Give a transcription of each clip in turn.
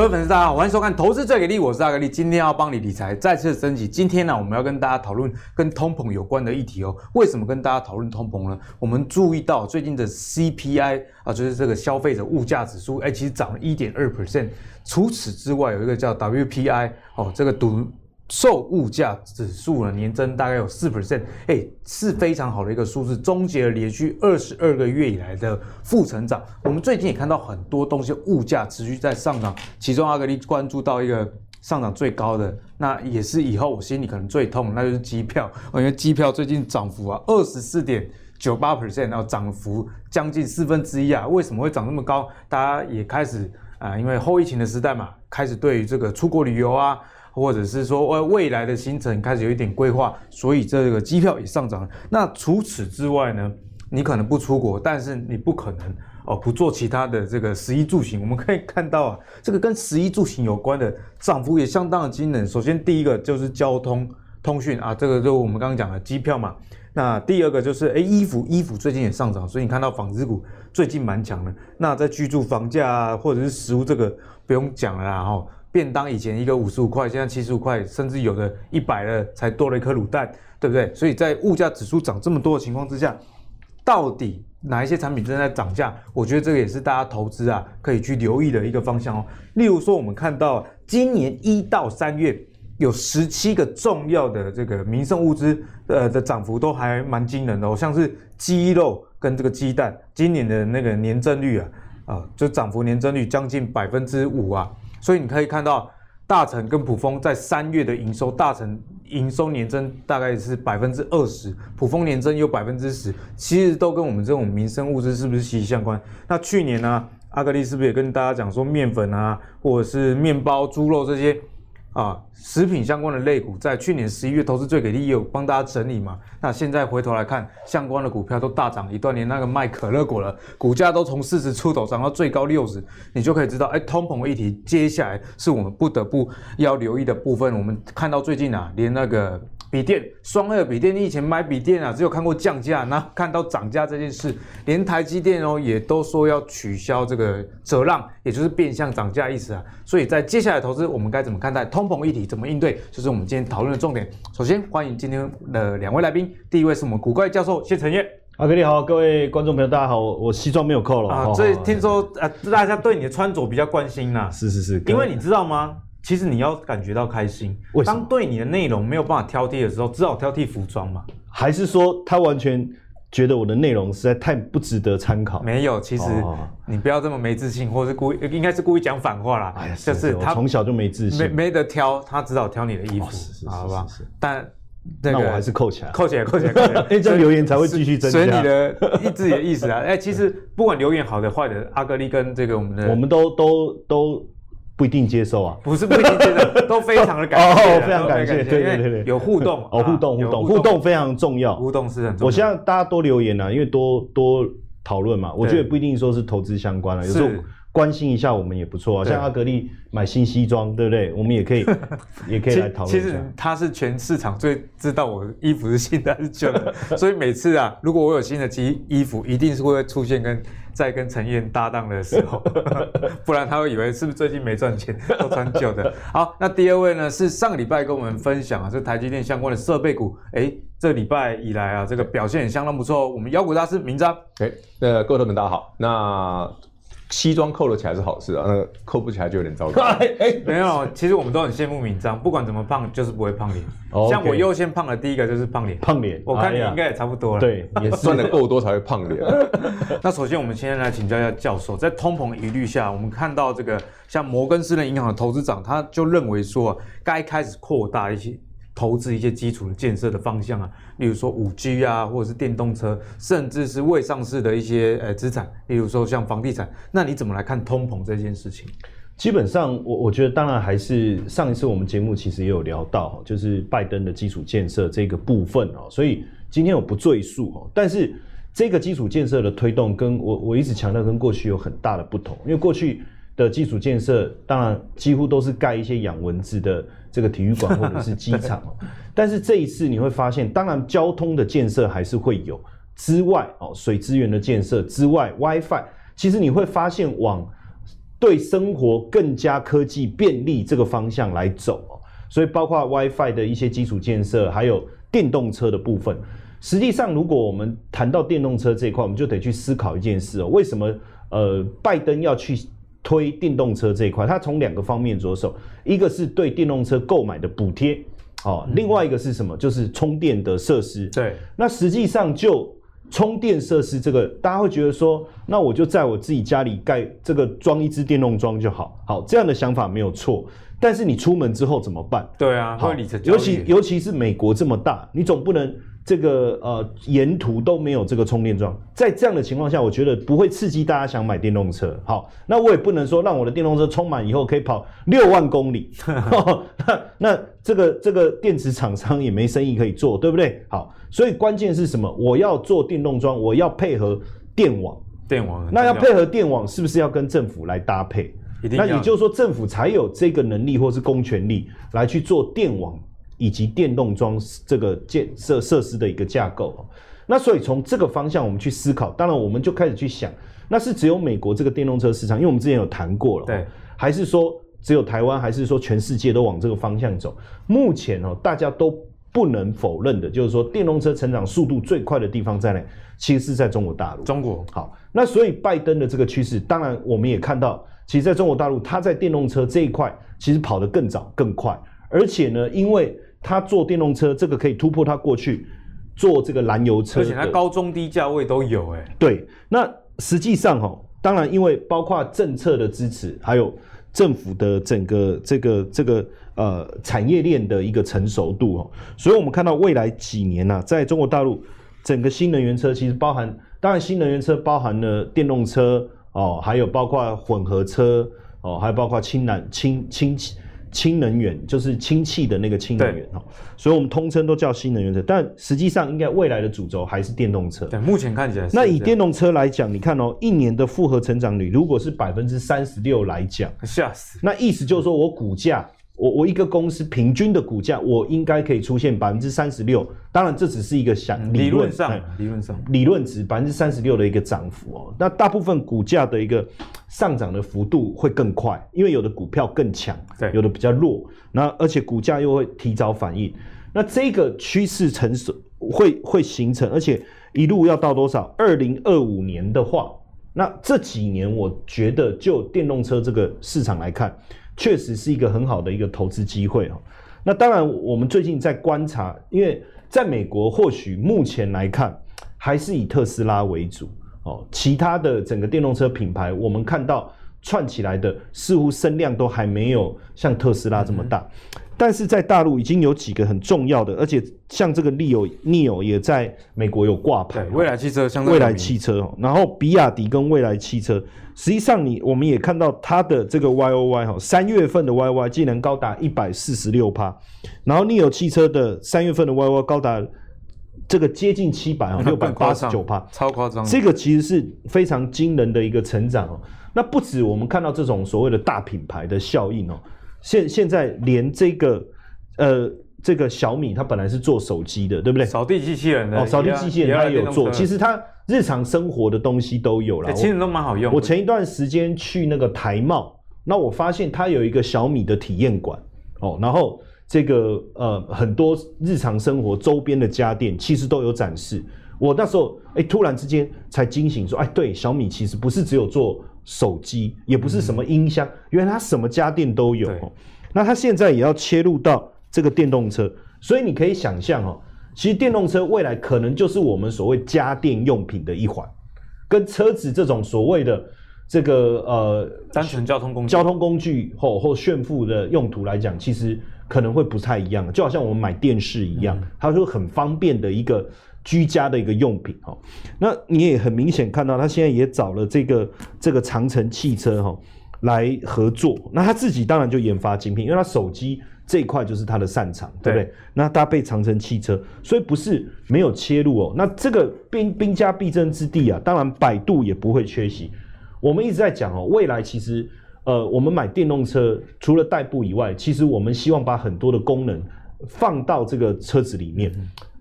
各位粉丝，大家好，欢迎收看《投资最给力》，我是阿格力，今天要帮你理财再次升级。今天呢，我们要跟大家讨论跟通膨有关的议题哦。为什么跟大家讨论通膨呢？我们注意到最近的 CPI 啊，就是这个消费者物价指数，哎，其实涨了一点二 percent。除此之外，有一个叫 WPI 哦，这个读。售物价指数呢，年增大概有四 percent，哎，是非常好的一个数字，终结了连续二十二个月以来的负成长。我们最近也看到很多东西物价持续在上涨，其中阿格力关注到一个上涨最高的，那也是以后我心里可能最痛，那就是机票，因为机票最近涨幅啊二十四点九八 percent，然后涨幅将近四分之一啊，为什么会涨那么高？大家也开始啊、因为后疫情的时代嘛，开始对于这个出国旅游啊。或者是说，呃，未来的行程开始有一点规划，所以这个机票也上涨了。那除此之外呢，你可能不出国，但是你不可能哦不做其他的这个食衣住行。我们可以看到啊，这个跟食衣住行有关的涨幅也相当的惊人。首先第一个就是交通通讯啊，这个就我们刚刚讲的机票嘛。那第二个就是诶衣服，衣服最近也上涨，所以你看到纺织股最近蛮强的。那在居住房价啊，或者是食物这个不用讲了啦，哈。便当以前一个五十五块，现在七十五块，甚至有的一百了，才多了一颗卤蛋，对不对？所以在物价指数涨这么多的情况之下，到底哪一些产品正在涨价？我觉得这个也是大家投资啊可以去留意的一个方向哦。例如说，我们看到今年一到三月有十七个重要的这个民生物资呃的涨幅都还蛮惊人的哦，像是鸡肉跟这个鸡蛋，今年的那个年增率啊啊，就涨幅年增率将近百分之五啊。所以你可以看到，大成跟普丰在三月的营收，大成营收年增大概是百分之二十，普丰年增有百分之十，其实都跟我们这种民生物资是不是息息相关？那去年呢、阿格力是不是也跟大家讲说，面粉啊，或者是面包、猪肉这些？啊，食品相关的类股在去年十一月投资最给力，有帮大家整理嘛。那现在回头来看，相关的股票都大涨一段，连那个卖可乐果了，股价都从四十出头涨到最高六十，你就可以知道，哎，通膨议题接下来是我们不得不要留意的部分。我们看到最近啊，连那个。笔电双二笔电，你以前买笔电啊，只有看过降价，那看到涨价这件事，连台积电哦也都说要取消这个折让，也就是变相涨价意思啊。所以在接下来投资，我们该怎么看待通膨议题，怎么应对，就是我们今天讨论的重点。首先欢迎今天的两位来宾，第一位是我们古怪教授谢承彦。阿哥你好，各位观众朋友大家好，我西装没有扣了啊，所以听说啊，大家对你的穿着比较关心呐、啊。是是是，因为你知道吗？其实你要感觉到开心，当对你的内容没有办法挑剔的时候，只好挑剔服装嘛？还是说他完全觉得我的内容实在太不值得参考？没有，其实你不要这么没自信，或是故意，应该是故意讲反话啦。就是他从小就没自信，没没得挑，他只好挑你的衣服，好吧？但那我还是扣起来，扣起来，扣起来，扣起来，这样留言才会继续增加。所以你的意自己的意思啊？哎，其实不管留言好的坏的，阿格力跟这个我们的，我们都都都。不一定接受啊，不是不一定接受，都非常的感谢，哦，非常感谢，对对对对，有互动哦，互动互动互动非常重要，互动是很重要。我希望大家多留言啊，因为多多讨论嘛，我觉得不一定说是投资相关了，有时候关心一下我们也不错啊。像阿格力买新西装，对不对？我们也可以 也可以来讨论。其实他是全市场最知道我衣服是新的还是旧的，所以每次啊，如果我有新的机衣服，一定是会出现跟。在跟陈彦搭档的时候，不然他会以为是不是最近没赚钱，都穿旧的。好，那第二位呢是上个礼拜跟我们分享啊，这台积电相关的设备股，哎，这礼拜以来啊，这个表现也相当不错。我们妖股大师明章，哎，那各位朋友大家好，那。西装扣了起来是好事啊，那个扣不起来就有点糟糕。哎哎，没有，其实我们都很羡慕敏彰，不管怎么胖，就是不会胖脸。Oh, okay. 像我优先胖的第一个就是胖脸，胖脸。我看你应该也差不多了。对，也算的够多才会胖脸。那首先我们先来请教一下教授，在通膨疑虑下，我们看到这个像摩根士丹利银行的投资长，他就认为说，该开始扩大一些。投资一些基础的建设的方向啊，例如说五 G 啊，或者是电动车，甚至是未上市的一些呃资产，例如说像房地产。那你怎么来看通膨这件事情？基本上，我我觉得当然还是上一次我们节目其实也有聊到，就是拜登的基础建设这个部分哦，所以今天我不赘述哦。但是这个基础建设的推动，跟我我一直强调跟过去有很大的不同，因为过去的基础建设当然几乎都是盖一些养蚊子的。这个体育馆或者是机场，但是这一次你会发现，当然交通的建设还是会有之外哦，水资源的建设之外，WiFi，其实你会发现往对生活更加科技便利这个方向来走哦。所以包括 WiFi 的一些基础建设，还有电动车的部分。实际上，如果我们谈到电动车这一块，我们就得去思考一件事哦：为什么呃拜登要去推电动车这一块？它从两个方面着手，一个是对电动车购买的补贴，哦，另外一个是什么？就是充电的设施。对，那实际上就充电设施这个，大家会觉得说，那我就在我自己家里盖这个装一支电动桩就好。好，这样的想法没有错。但是你出门之后怎么办？对啊，好，尤其尤其是美国这么大，你总不能这个呃沿途都没有这个充电桩。在这样的情况下，我觉得不会刺激大家想买电动车。好，那我也不能说让我的电动车充满以后可以跑六万公里。那那这个这个电池厂商也没生意可以做，对不对？好，所以关键是什么？我要做电动桩，我要配合电网。电网，那要配合电网，是不是要跟政府来搭配？那也就是说，政府才有这个能力或是公权力来去做电网以及电动桩这个建设设施的一个架构。那所以从这个方向我们去思考，当然我们就开始去想，那是只有美国这个电动车市场，因为我们之前有谈过了，对，还是说只有台湾，还是说全世界都往这个方向走？目前哦，大家都不能否认的，就是说电动车成长速度最快的地方在哪？其实是在中国大陆。中国好，那所以拜登的这个趋势，当然我们也看到。其实在中国大陆，它在电动车这一块其实跑得更早更快，而且呢，因为它做电动车这个可以突破他过去做这个燃油车，而且它高中低价位都有哎。对，那实际上哈，当然因为包括政策的支持，还有政府的整个这个这个呃产业链的一个成熟度哦，所以我们看到未来几年呐，在中国大陆整个新能源车其实包含，当然新能源车包含了电动车。哦，还有包括混合车，哦，还有包括氢燃、氢氢氢能源，就是氢气的那个氢能源哦，所以我们通称都叫新能源车，但实际上应该未来的主轴还是电动车。对，目前看起来是。那以电动车来讲，你看哦，一年的复合成长率如果是百分之三十六来讲，吓死！那意思就是说我股价。我我一个公司平均的股价，我应该可以出现百分之三十六。当然，这只是一个想理论上，理论上理论值百分之三十六的一个涨幅哦。那大部分股价的一个上涨的幅度会更快，因为有的股票更强，对，有的比较弱。那而且股价又会提早反应。那这个趋势成熟会会形成，而且一路要到多少？二零二五年的话，那这几年我觉得就电动车这个市场来看。确实是一个很好的一个投资机会哦。那当然，我们最近在观察，因为在美国，或许目前来看还是以特斯拉为主哦。其他的整个电动车品牌，我们看到串起来的似乎声量都还没有像特斯拉这么大。嗯但是在大陆已经有几个很重要的，而且像这个 Nio Nio 也在美国有挂牌。未来汽车相对未来汽车，然后比亚迪跟未来汽车，实际上你我们也看到它的这个 Y O Y 哈，三月份的 Y O Y 竟然高达一百四十六趴，然后 Nio 汽车的三月份的 Y O Y 高达这个接近七百啊，六百八十九趴，超夸张。这个其实是非常惊人的一个成长哦。那不止我们看到这种所谓的大品牌的效应哦。现现在连这个，呃，这个小米它本来是做手机的，对不对？扫地机器人的哦，扫地机器人它也有做。其实它日常生活的东西都有了，其实都蛮好用。我前一段时间去那个台贸，那我发现它有一个小米的体验馆哦，然后这个呃很多日常生活周边的家电其实都有展示。我那时候哎突然之间才惊醒说，哎对，小米其实不是只有做。手机也不是什么音箱，嗯、原来它什么家电都有。那它现在也要切入到这个电动车，所以你可以想象哦，其实电动车未来可能就是我们所谓家电用品的一环，跟车子这种所谓的这个呃单纯交通工具、交通工具或或炫富的用途来讲，其实可能会不太一样。就好像我们买电视一样，嗯、它说很方便的一个。居家的一个用品哈，那你也很明显看到，他现在也找了这个这个长城汽车哈来合作。那他自己当然就研发精品，因为他手机这一块就是他的擅长，对不对？那搭配长城汽车，所以不是没有切入哦。那这个兵兵家必争之地啊，当然百度也不会缺席。我们一直在讲哦，未来其实呃，我们买电动车除了代步以外，其实我们希望把很多的功能放到这个车子里面。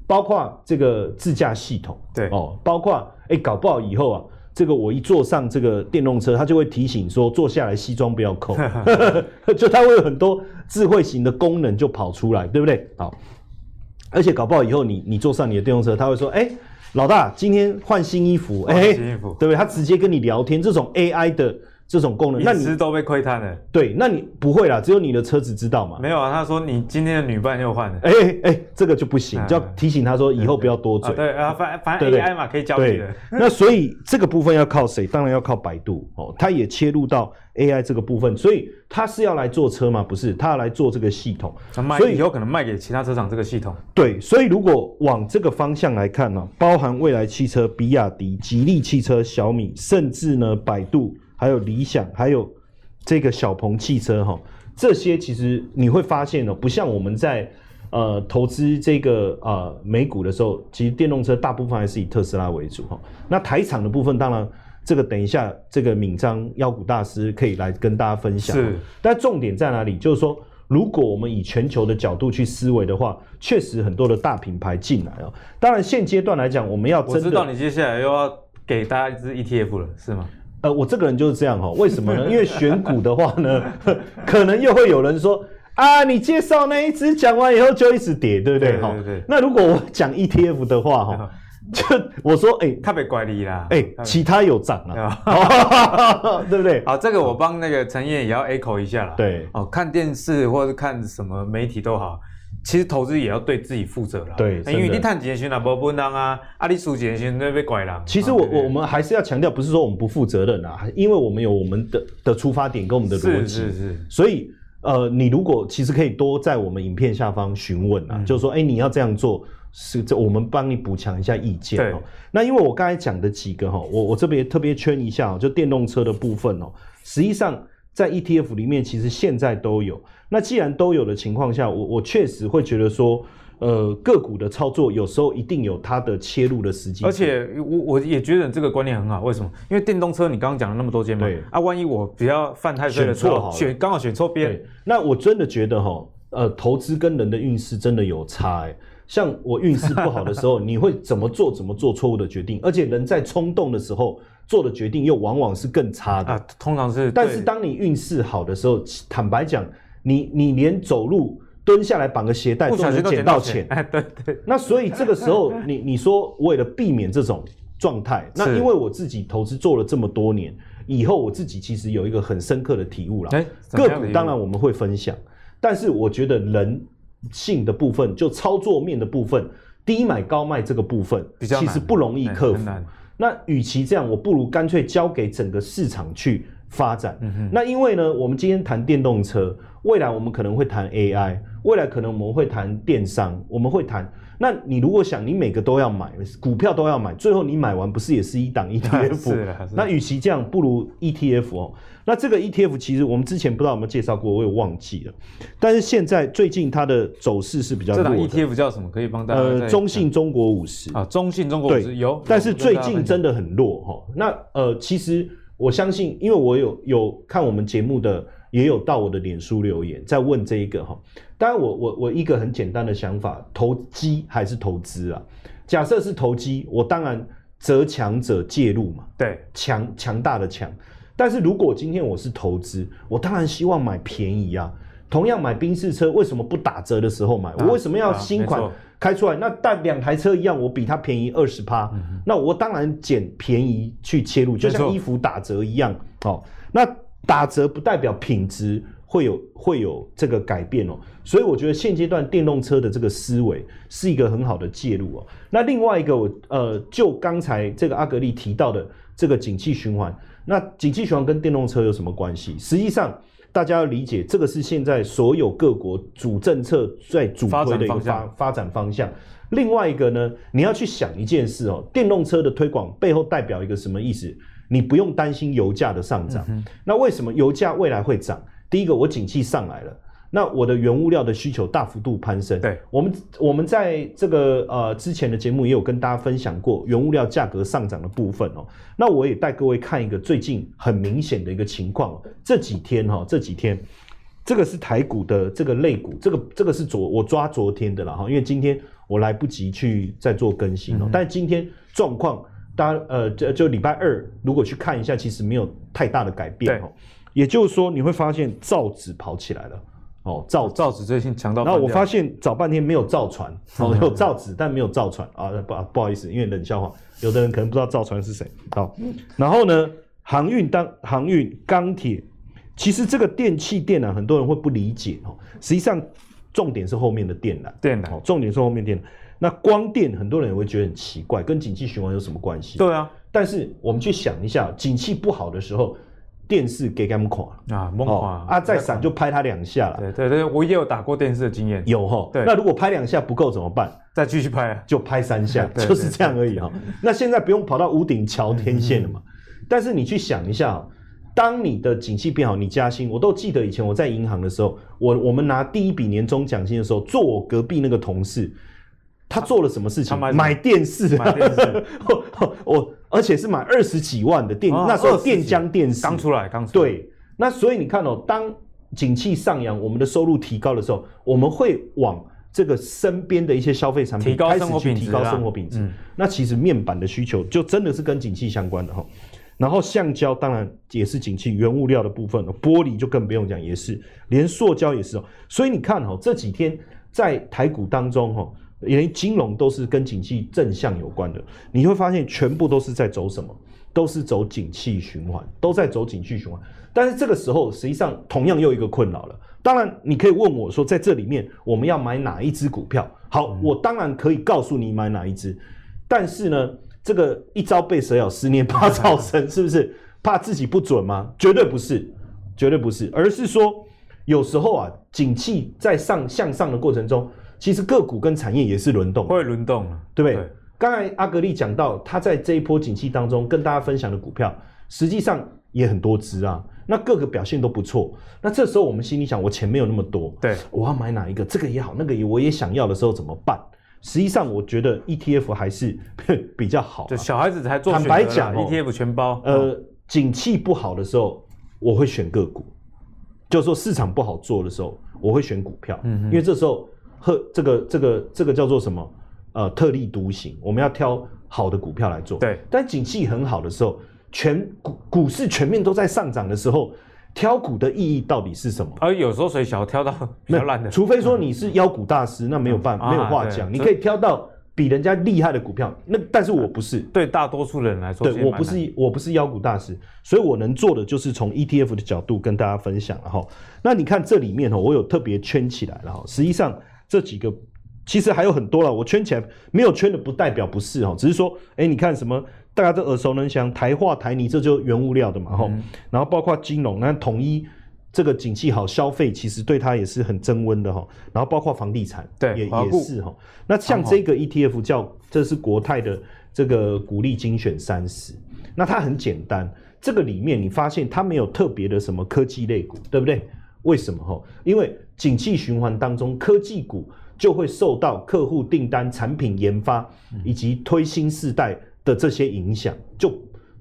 包括这个自驾系统，对哦，包括哎，搞不好以后啊，这个我一坐上这个电动车，它就会提醒说坐下来西装不要扣，就它会有很多智慧型的功能就跑出来，对不对？好，而且搞不好以后你你坐上你的电动车，它会说，哎，老大今天换新衣服，哎，新衣服，对不对？它直接跟你聊天，这种 AI 的。这种功能，那你都被窥探了。对，那你不会啦，只有你的车子知道嘛。没有啊，他说你今天的女伴又换了。哎哎，这个就不行，就要提醒他说以后不要多嘴。对啊，反反正 AI 嘛可以教你的。那所以这个部分要靠谁？当然要靠百度哦，他也切入到 AI 这个部分，所以他是要来做车吗？不是，他要来做这个系统。所以以后可能卖给其他车厂这个系统。对，所以如果往这个方向来看呢，包含未来汽车、比亚迪、吉利汽车、小米，甚至呢百度，还有理想，还有。这个小鹏汽车哈，这些其实你会发现哦，不像我们在呃投资这个呃美股的时候，其实电动车大部分还是以特斯拉为主哈。那台厂的部分，当然这个等一下这个敏章妖股大师可以来跟大家分享。是，但重点在哪里？就是说，如果我们以全球的角度去思维的话，确实很多的大品牌进来哦。当然现阶段来讲，我们要知道你接下来又要给大家一支 ETF 了，是吗？呃，我这个人就是这样哈，为什么呢？因为选股的话呢，可能又会有人说啊，你介绍那一只讲完以后就一直跌，对不对？哈，那如果我讲 ETF 的话哈，就我说哎，特别怪你啦，哎，其他有涨了，对不对？好，这个我帮那个陈燕也要 echo 一下啦。对，哦，看电视或者看什么媒体都好。其实投资也要对自己负责了。对，因为你赚钱先啊，不不当啊，啊你输钱先那被拐了。其实我我我们还是要强调，不是说我们不负责任啊，因为我们有我们的的出发点跟我们的逻辑。是是是。所以呃，你如果其实可以多在我们影片下方询问啊，嗯、就是说，哎，你要这样做，是这我们帮你补强一下意见哦。对那因为我刚才讲的几个哈，我我这边特别圈一下，就电动车的部分哦，实际上。在 ETF 里面，其实现在都有。那既然都有的情况下，我我确实会觉得说，呃，个股的操作有时候一定有它的切入的时机。而且我我也觉得这个观念很好。为什么？因为电动车你刚刚讲了那么多间嘛，啊，万一我比较犯太岁的时候，选刚好选错边，那我真的觉得哈，呃，投资跟人的运势真的有差哎。像我运势不好的时候，你会怎么做？怎么做错误的决定？而且人在冲动的时候。做的决定又往往是更差的啊，通常是。但是当你运势好的时候，坦白讲，你你连走路蹲下来绑个鞋带都能捡到钱，哎，对对。那所以这个时候，你你说为了避免这种状态，那因为我自己投资做了这么多年，以后我自己其实有一个很深刻的体悟了。个股当然我们会分享，但是我觉得人性的部分，就操作面的部分，低买高卖这个部分，其实不容易克服。那与其这样，我不如干脆交给整个市场去发展。嗯。那因为呢，我们今天谈电动车，未来我们可能会谈 AI，未来可能我们会谈电商，我们会谈。那你如果想你每个都要买，股票都要买，最后你买完不是也是一档 ETF？那与其这样，不如 ETF 哦。那这个 ETF 其实我们之前不知道有没有介绍过，我也忘记了。但是现在最近它的走势是比较弱的。这档 ETF 叫什么？可以帮大家？呃，中信中国五十啊，中信中国五十有。但是最近真的很弱哈。那呃，其实我相信，因为我有有看我们节目的，也有到我的脸书留言在问这一个哈。当然我，我我我一个很简单的想法，投机还是投资啊？假设是投机，我当然择强者介入嘛。对，强强大的强。但是如果今天我是投资，我当然希望买便宜啊。同样买宾士车，为什么不打折的时候买？我为什么要新款开出来？那但两台车一样，我比它便宜二十趴，那我当然捡便宜去切入，就像衣服打折一样。哦，那打折不代表品质会有会有这个改变哦。所以我觉得现阶段电动车的这个思维是一个很好的介入哦。那另外一个，我呃，就刚才这个阿格力提到的这个景气循环。那景气循环跟电动车有什么关系？实际上，大家要理解，这个是现在所有各国主政策在主推的一个发发展方向。另外一个呢，你要去想一件事哦，电动车的推广背后代表一个什么意思？你不用担心油价的上涨。那为什么油价未来会涨？第一个，我景气上来了。那我的原物料的需求大幅度攀升，对，我们我们在这个呃之前的节目也有跟大家分享过原物料价格上涨的部分哦。那我也带各位看一个最近很明显的一个情况，这几天哈，这几天这个是台股的这个类股，这个这个是昨我抓昨天的了哈，因为今天我来不及去再做更新哦。但是今天状况大家呃，就就礼拜二如果去看一下，其实没有太大的改变哦。也就是说，你会发现造纸跑起来了哦，造造纸最近强到。然后我发现找半天没有造船，哦，有造纸但没有造船啊，不不好意思，因为冷笑话，有的人可能不知道造船是谁。好，然后呢，航运当航运钢铁，其实这个电器电缆很多人会不理解哦，实际上重点是后面的电缆，电缆，哦重点是后面电缆。那光电很多人也会觉得很奇怪，跟景气循环有什么关系？对啊，但是我们去想一下，景气不好的时候，电视给他们垮啊，猛垮啊，再闪就拍他两下了。对对对，我也有打过电视的经验，有哈。对，那如果拍两下不够怎么办？再继续拍，就拍三下，就是这样而已哈。那现在不用跑到屋顶瞧天线了嘛？但是你去想一下，当你的景气变好，你加薪，我都记得以前我在银行的时候，我我们拿第一笔年终奖金的时候，坐我隔壁那个同事。他做了什么事情？买，买电视，买电视，我而且是买二十几万的电，哦、那时候电浆电视刚出来，刚出来。对，那所以你看哦，当景气上扬，我们的收入提高的时候，我们会往这个身边的一些消费产品开始去提高生活品质。嗯、那其实面板的需求就真的是跟景气相关的哈。然后橡胶当然也是景气原物料的部分，玻璃就更不用讲，也是，连塑胶也是哦。所以你看哦，这几天在台股当中哈。连金融都是跟景气正向有关的，你会发现全部都是在走什么？都是走景气循环，都在走景气循环。但是这个时候，实际上同样又一个困扰了。当然，你可以问我说，在这里面我们要买哪一只股票？好，我当然可以告诉你买哪一只。但是呢，这个一朝被蛇咬，十年怕草绳，是不是？怕自己不准吗？绝对不是，绝对不是，而是说有时候啊，景气在上向上的过程中。其实个股跟产业也是轮动，会轮动，对不对？对，刚才阿格力讲到，他在这一波景气当中跟大家分享的股票，实际上也很多只啊，那各个表现都不错。那这时候我们心里想，我钱没有那么多，对，我要买哪一个？这个也好，那个也我也想要的时候怎么办？实际上，我觉得 ETF 还是 比较好，啊。就小孩子才做坦白讲，ETF 全包。呃，景气不好的时候，我会选个股；就是说市场不好做的时候，我会选股票。嗯哼，因为这时候。和这个这个这个叫做什么？呃，特立独行，我们要挑好的股票来做。对，但景气很好的时候，全股股市全面都在上涨的时候，挑股的意义到底是什么？而有时候谁想要挑到比较烂的，除非说你是妖股大师，嗯、那没有办法，嗯、没有话讲，啊、你可以挑到比人家厉害的股票。那但是我不是，对大多数人来说，对我不是我不是妖股大师，所以我能做的就是从 ETF 的角度跟大家分享了哈。那你看这里面哈，我有特别圈起来了哈，实际上。这几个其实还有很多了，我圈起来没有圈的不代表不是哈，只是说，哎，你看什么，大家都耳熟能详，台化、台泥，这就是原物料的嘛哈，嗯、然后包括金融，那统一这个景气好，消费其实对它也是很增温的哈，然后包括房地产，对，也也是哈。那像这个 ETF 叫，这是国泰的这个股利精选三十，那它很简单，这个里面你发现它没有特别的什么科技类股，对不对？为什么哈？因为景气循环当中，科技股就会受到客户订单、产品研发以及推新世代的这些影响，就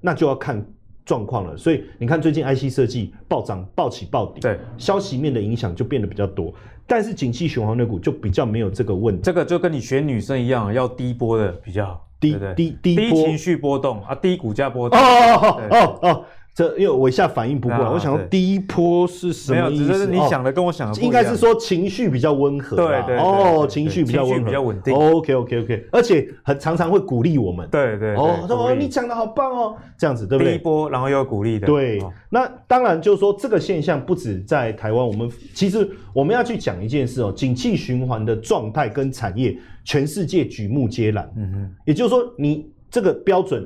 那就要看状况了。所以你看，最近 IC 设计暴涨、暴起暴跌，对消息面的影响就变得比较多。但是景气循环的股就比较没有这个问题。这个就跟你选女生一样，要低波的比较好，低低低低情绪波动啊，低股价波动。哦哦哦哦哦。这因为我一下反应不过来，啊、我想说第一波是什么意思？没是你想的跟我想的不。应该是说情绪比较温和。对对，对，对哦，情绪比较温和，比较稳定。OK OK OK，而且很常常会鼓励我们。对对，对哦，说你讲的好棒哦，这样子对不对？第一波，然后又有鼓励的。对，哦、那当然就是说这个现象不止在台湾，我们其实我们要去讲一件事哦，景气循环的状态跟产业，全世界举目皆然。嗯哼，也就是说你这个标准。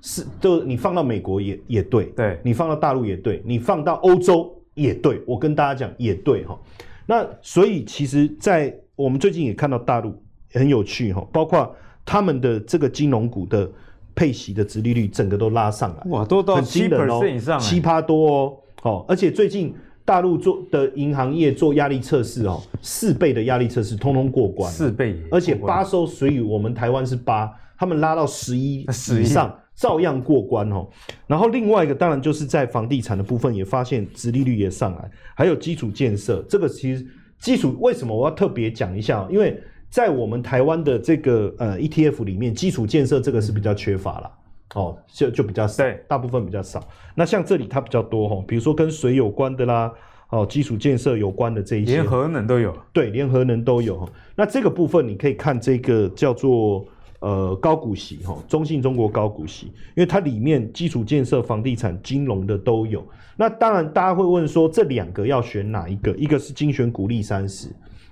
是，就你放到美国也也对，对，你放到大陆也对，你放到欧洲也对，我跟大家讲也对哈。那所以其实，在我们最近也看到大陆很有趣哈，包括他们的这个金融股的配息的殖利率，整个都拉上来，哇，都到七 percent 以上，七趴多哦，哦，而且最近大陆做的银行业做压力测试哦，四倍的压力测试通通过关，四倍，而且八收所以我们台湾是八，他们拉到十一以上。照样过关哦，然后另外一个当然就是在房地产的部分也发现殖利率也上来，还有基础建设，这个其实基础为什么我要特别讲一下？因为在我们台湾的这个呃 ETF 里面，基础建设这个是比较缺乏啦。哦，就就比较少，大部分比较少。那像这里它比较多哈，比如说跟水有关的啦，哦，基础建设有关的这一些，连核能都有，对，连核能都有哈。那这个部分你可以看这个叫做呃高股息哈，中信中国高股息，因为它里面基础建设、房地产、金融的都有。那当然大家会问说，这两个要选哪一个？一个是精选股利三十，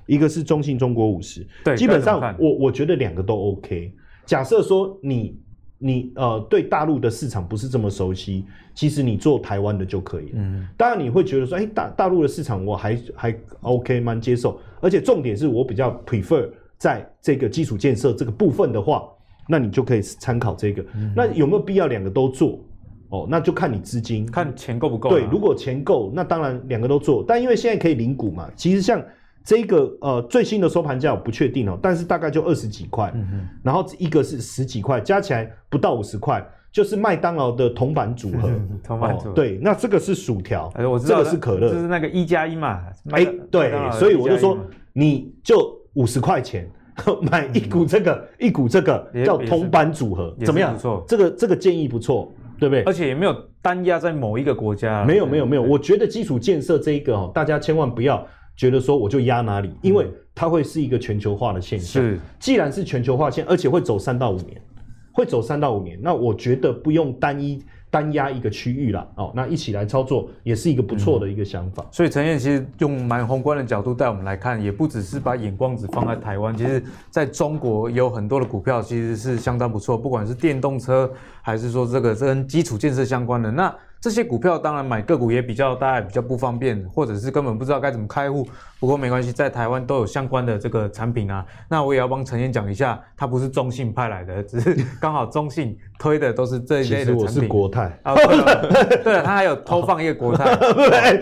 一个是中信中国五十。对，基本上我我觉得两个都 OK。假设说你。你呃对大陆的市场不是这么熟悉，其实你做台湾的就可以了。嗯，当然你会觉得说，哎、欸，大大陆的市场我还还 OK，蛮接受。而且重点是我比较 prefer 在这个基础建设这个部分的话，那你就可以参考这个。嗯、那有没有必要两个都做？哦，那就看你资金，看钱够不够。对，如果钱够，那当然两个都做。但因为现在可以领股嘛，其实像。这个呃最新的收盘价我不确定哦，但是大概就二十几块，嗯，然后一个是十几块，加起来不到五十块，就是麦当劳的铜板组合，铜板组合、哦，对，那这个是薯条，哎，我知道这个是可乐，就是那个一加一嘛，哎，对，所以我就说你就五十块钱买一股这个、嗯、一股这个叫铜板组合，怎么样？不错，这个这个建议不错，对不对？而且也没有单压在某一个国家，没有没有没有，我觉得基础建设这一个哦，大家千万不要。觉得说我就压哪里，因为它会是一个全球化的现象。是，既然是全球化现，而且会走三到五年，会走三到五年，那我觉得不用单一单压一个区域了哦，那一起来操作也是一个不错的一个想法。所以陈燕其实用蛮宏观的角度带我们来看，也不只是把眼光只放在台湾，其实在中国有很多的股票其实是相当不错，不管是电动车还是说这个跟基础建设相关的那。这些股票当然买个股也比较大家比较不方便，或者是根本不知道该怎么开户。不过没关系，在台湾都有相关的这个产品啊。那我也要帮陈燕讲一下，他不是中信派来的，只是刚好中信推的都是这一类的产品。其实我是国泰。啊、对，了，他还有偷放一个国泰，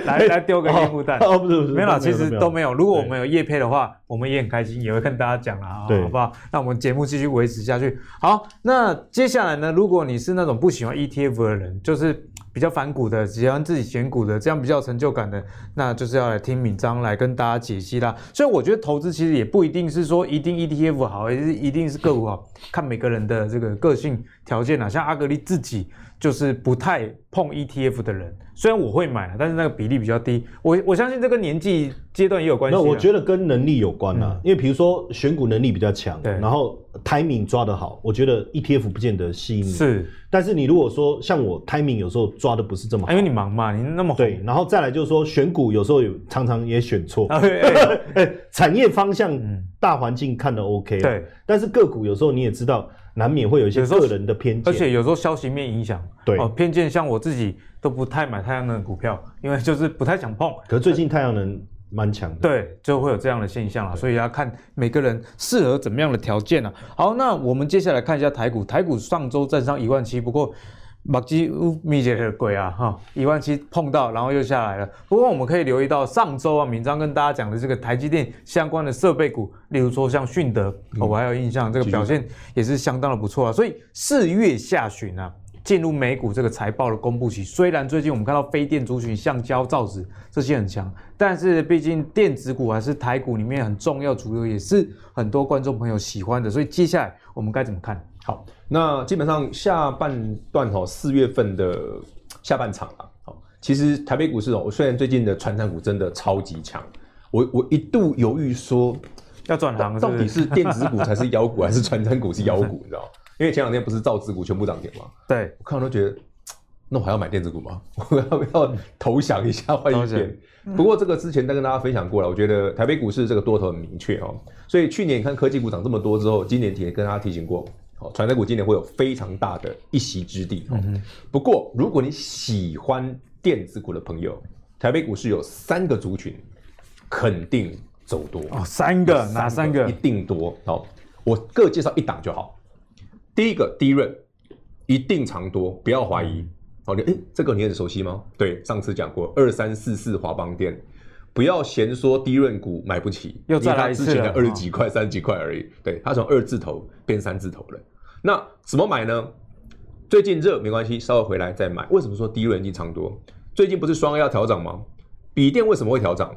来来丢个烟雾弹。哦，不是不是，没有，其实都没有。如果我们有业配的话，我们也很开心，也会跟大家讲啊，好不好？那我们节目继续维持下去。好，那接下来呢？如果你是那种不喜欢 ETF 的人，就是。比较反股的，喜欢自己选股的，这样比较有成就感的，那就是要来听敏章来跟大家解析啦。所以我觉得投资其实也不一定是说一定 ETF 好，还是一定是个股好，看每个人的这个个性条件啦。像阿格力自己就是不太碰 ETF 的人。虽然我会买，但是那个比例比较低。我我相信这个年纪阶段也有关系。那我觉得跟能力有关啊，嗯、因为比如说选股能力比较强，对，然后 timing 抓得好，我觉得 ETF 不见得吸引你。是，但是你如果说像我 timing 有时候抓的不是这么好，因为你忙嘛，你那么对，然后再来就是说选股有时候有常常也选错。哎、产业方向大环境看的 OK，对，但是个股有时候你也知道。难免会有一些个人的偏见，而且有时候消息面影响，对哦，偏见。像我自己都不太买太阳能的股票，因为就是不太想碰。可是最近太阳能蛮强的，对，就会有这样的现象了。所以要看每个人适合怎么样的条件呢？好，那我们接下来看一下台股，台股上周站上一万七，不过。目睭密集的鬼啊，哈，一万七碰到，然后又下来了。不过我们可以留意到上周啊，明章跟大家讲的这个台积电相关的设备股，例如说像迅德，嗯、我还有印象，这个表现也是相当的不错啊。所以四月下旬啊，进入美股这个财报的公布期，虽然最近我们看到非电族群、橡胶、造纸这些很强，但是毕竟电子股还是台股里面很重要主流，也是很多观众朋友喜欢的。所以接下来我们该怎么看？好，那基本上下半段哦，四月份的下半场啊，好，其实台北股市哦，我虽然最近的传产股真的超级强，我我一度犹豫说要转行，到底是电子股才是妖股，还是传产股是妖股？你知道？因为前两天不是造纸股全部涨停吗？对，我看到都觉得，那我还要买电子股吗？我要不 要投降一下换一边？不过这个之前都跟大家分享过了，我觉得台北股市这个多头很明确哦，所以去年你看科技股涨这么多之后，今年也跟大家提醒过。传产股今年会有非常大的一席之地。嗯、不过，如果你喜欢电子股的朋友，台北股市有三个族群肯定走多哦。三个，三个哪三个？一定多。好，我各介绍一档就好。第一个，低润一定长多，不要怀疑。好、嗯，你哎，这个你很熟悉吗？对，上次讲过二三四四华邦电。不要嫌说低润股买不起，又再来一次了。之前的二十几块、三十几块而已。对，它从二字头变三字头了。那怎么买呢？最近热没关系，稍微回来再买。为什么说低润一长多？最近不是双 A 要调涨吗？笔电为什么会调涨？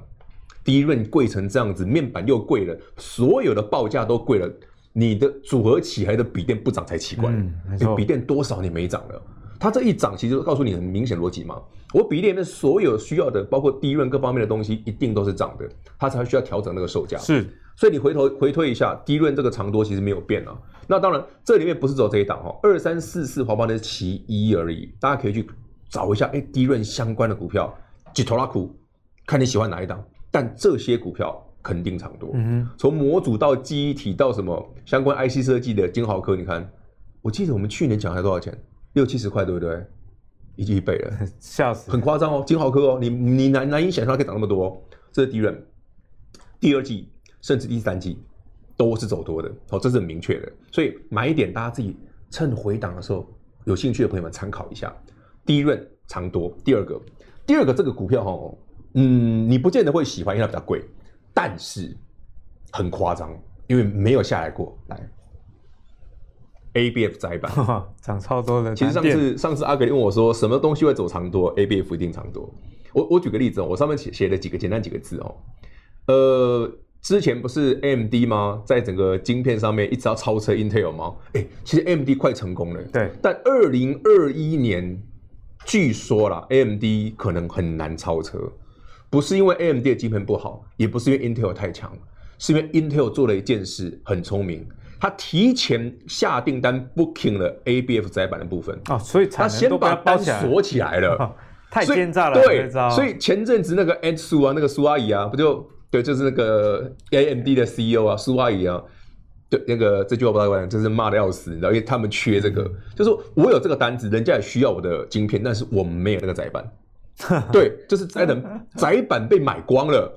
低润贵成这样子，面板又贵了，所有的报价都贵了。你的组合起来的笔电不涨才奇怪。嗯，没错。笔电多少年没涨了？它这一涨，其实告诉你很明显逻辑嘛。我笔电里面所有需要的，包括低润各方面的东西，一定都是涨的，它才需要调整那个售价。是，所以你回头回推一下，低润这个长多其实没有变啊。那当然，这里面不是只有这一档哈，二三四四华邦的其一而已。大家可以去找一下，哎，低润相关的股票，几头拉苦，看你喜欢哪一档。但这些股票肯定长多。嗯哼，从模组到记忆体到什么相关 IC 设计的晶豪科，你看，我记得我们去年讲才多少钱？六七十块，对不对？已经一倍了，吓死！很夸张哦，晶豪科哦，你你难难以想象它可以涨那么多哦。这是第一轮，第二季甚至第三季都是走多的哦，这是很明确的。所以买一点，大家自己趁回档的时候，有兴趣的朋友们参考一下。第一轮长多，第二个，第二个这个股票哦，嗯，你不见得会喜欢，因为它比较贵，但是很夸张，因为没有下来过来。A B F 窄板涨超多的。其实上次上次阿格力问我说，什么东西会走长多？A B F 一定长多。我我举个例子哦，我上面写写了几个简单几个字哦。呃，之前不是 M D 吗？在整个晶片上面一直要超车 Intel 吗？哎，其实 M D 快成功了。对。但二零二一年，据说啦 M D 可能很难超车，不是因为 A M D 的晶片不好，也不是因为 Intel 太强，是因为 Intel 做了一件事很聪明。他提前下订单 booking 了 ABF 载板的部分。哦，所以他先把单锁起来了，哦、太奸诈了。对，所以前阵子那个 Ed 苏啊，那个苏阿姨啊，不就对，就是那个 AMD 的 CEO 啊，苏阿姨啊，对，那个这句话不知道讲，就是骂的要死，你知道，因为他们缺这个，嗯、就是我有这个单子，人家也需要我的晶片，但是我们没有那个载板，对，就是载的 窄板被买光了，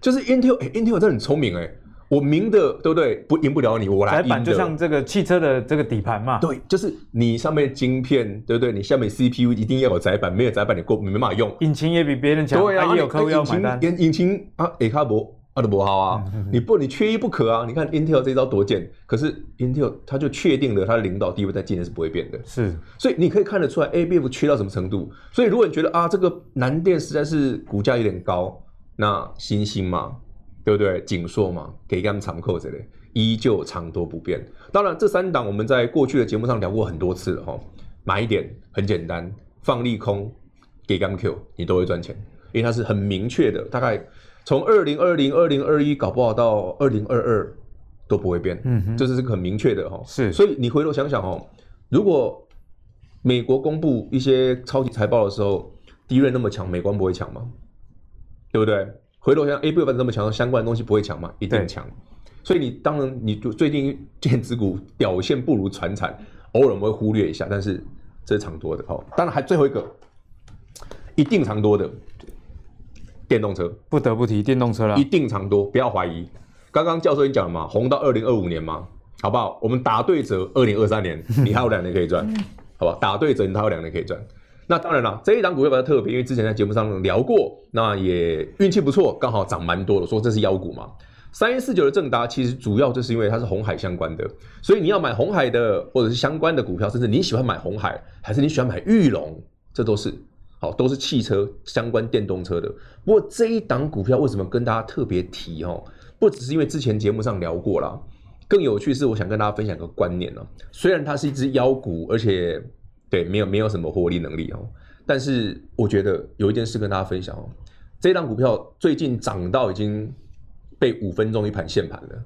就是 Intel，哎，Intel 真的很聪明哎、欸。我明的对不对？不赢不了你，我来赢。就像这个汽车的这个底盘嘛。对，就是你上面晶片，对不对？你下面 CPU 一定要有窄板，没有窄板你过没办法用。引擎也比别人强，对啊，也有客户要买单。引擎，引擎啊，，A 卡博啊都不好啊，你不你缺一不可啊。你看 Intel 这招多贱，可是 Intel 它就确定了它的领导地位在今年是不会变的。是，所以你可以看得出来 ABF 缺到什么程度。所以如果你觉得啊这个南电实在是股价有点高，那新兴嘛。对不对？景硕嘛，给他们长扣着嘞，依旧长多不变。当然，这三档我们在过去的节目上聊过很多次了哈。买一点很简单，放利空给他们 Q，你都会赚钱，因为它是很明确的。大概从二零二零、二零二一搞不好到二零二二都不会变，嗯哼，这是这个很明确的哈。是，所以你回头想想哦，如果美国公布一些超级财报的时候，低润那么强，美光不会强吗？对不对？回头想，A 股反正那么强，相关的东西不会强嘛？一定强。所以你当然，你就最近电子股表现不如传产，偶尔我们会忽略一下，但是这是长多的哦。当然还最后一个，一定长多的电动车，不得不提电动车了。一定长多，不要怀疑。刚刚教授已经讲了嘛，红到二零二五年嘛，好不好？我们打对折，二零二三年 你还有两年可以赚，好不好？打对折，你还有两年可以赚。那当然了，这一档股票比较特别，因为之前在节目上聊过，那也运气不错，刚好涨蛮多的，说这是妖股嘛。三一四九的正达其实主要就是因为它是红海相关的，所以你要买红海的或者是相关的股票，甚至你喜欢买红海，还是你喜欢买玉龙，这都是好，都是汽车相关电动车的。不过这一档股票为什么跟大家特别提哦？不只是因为之前节目上聊过了，更有趣是我想跟大家分享一个观念呢。虽然它是一只妖股，而且。对，没有没有什么获利能力哦，但是我觉得有一件事跟大家分享哦，这档股票最近涨到已经被五分钟一盘限盘了，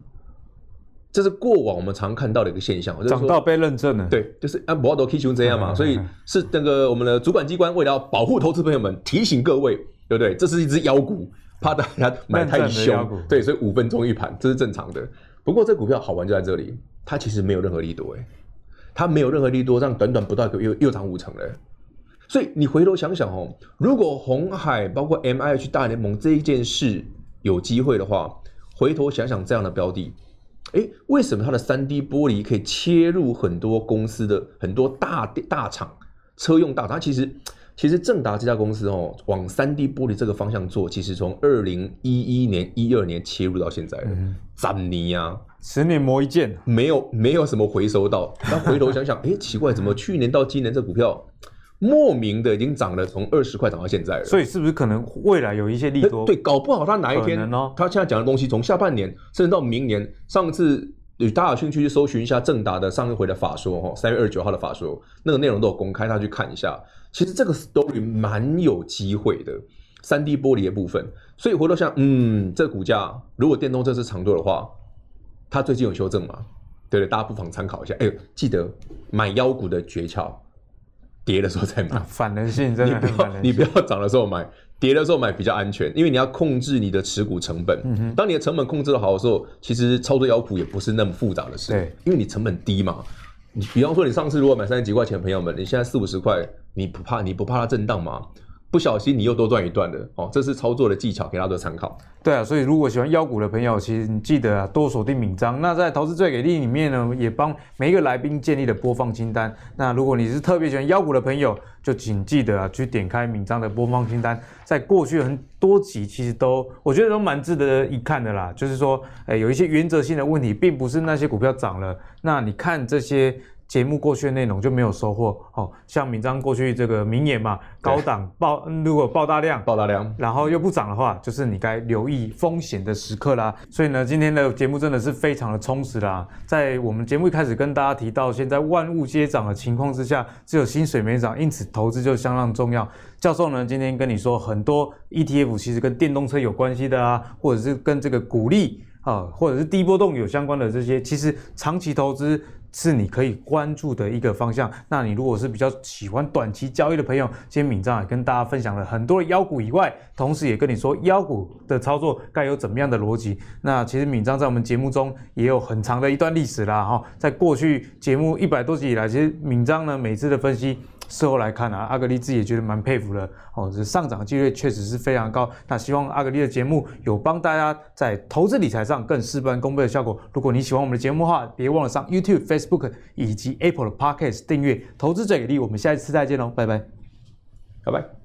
这是过往我们常看到的一个现象，涨到被认证了。对，就是啊，摩尔多 K 熊这样嘛，所以是那个我们的主管机关为了要保护投资朋友们，提醒各位，对不对？这是一只妖股，怕大家买太凶，对，所以五分钟一盘，这是正常的。不过这股票好玩就在这里，它其实没有任何利多诶。它没有任何利多，这样短短不到一个月又涨五成了。所以你回头想想哦，如果红海包括 MIH 大联盟这一件事有机会的话，回头想想这样的标的，诶，为什么它的三 D 玻璃可以切入很多公司的很多大大厂车用大厂？其实其实正达这家公司哦，往三 D 玻璃这个方向做，其实从二零一一年一二年切入到现在了，詹尼呀。十年磨一剑，没有没有什么回收到。那回头想想，哎，奇怪，怎么去年到今年这股票莫名的已经涨了，从二十块涨到现在了？所以是不是可能未来有一些利多？对，搞不好他哪一天，他现在讲的东西，从下半年甚至到明年，上次有大家有兴趣去搜寻一下正达的上一回的法说哈，三月二十九号的法说，那个内容都有公开，大家去看一下。其实这个 story 蛮有机会的，三 D 玻璃的部分。所以回头想，嗯，这个股价如果电动车是长多的话，它最近有修正吗？对对，大家不妨参考一下。哎呦，记得买妖股的诀窍，跌的时候再买。啊、反人性真的你不要，你不要涨的时候买。跌的时候买比较安全，因为你要控制你的持股成本。当你的成本控制的好的时候，其实操作妖股也不是那么复杂的事。对，因为你成本低嘛。你比方说，你上次如果买三十几块钱，朋友们，你现在四五十块，你不怕？你不怕它震荡吗？不小心你又多赚一段的哦，这是操作的技巧，给大家做参考。对啊，所以如果喜欢妖股的朋友，其实你记得啊，多锁定闵漳。那在投资最给力里面呢，也帮每一个来宾建立了播放清单。那如果你是特别喜欢妖股的朋友，就请记得啊，去点开闵漳的播放清单。在过去很多集，其实都我觉得都蛮值得一看的啦。就是说，诶，有一些原则性的问题，并不是那些股票涨了，那你看这些。节目过去的内容就没有收获哦，像明章过去这个名言嘛，高档爆如果爆大量，爆大量，然后又不涨的话，就是你该留意风险的时刻啦。所以呢，今天的节目真的是非常的充实啦。在我们节目一开始跟大家提到，现在万物皆涨的情况之下，只有薪水没涨，因此投资就相当重要。教授呢，今天跟你说很多 ETF 其实跟电动车有关系的啊，或者是跟这个股利啊，或者是低波动有相关的这些，其实长期投资。是你可以关注的一个方向。那你如果是比较喜欢短期交易的朋友，今天敏章也跟大家分享了很多的妖股以外，同时也跟你说妖股的操作该有怎么样的逻辑。那其实敏章在我们节目中也有很长的一段历史啦，哈，在过去节目一百多集以来，其实敏章呢每次的分析。事后来看啊，阿格力自己也觉得蛮佩服的哦，这上涨几率确实是非常高。那希望阿格力的节目有帮大家在投资理财上更事半功倍的效果。如果你喜欢我们的节目的话，别忘了上 YouTube、Facebook Book 以及 Apple 的 Podcast 订阅《投资者给力》。我们下一次再见喽，拜拜，拜拜。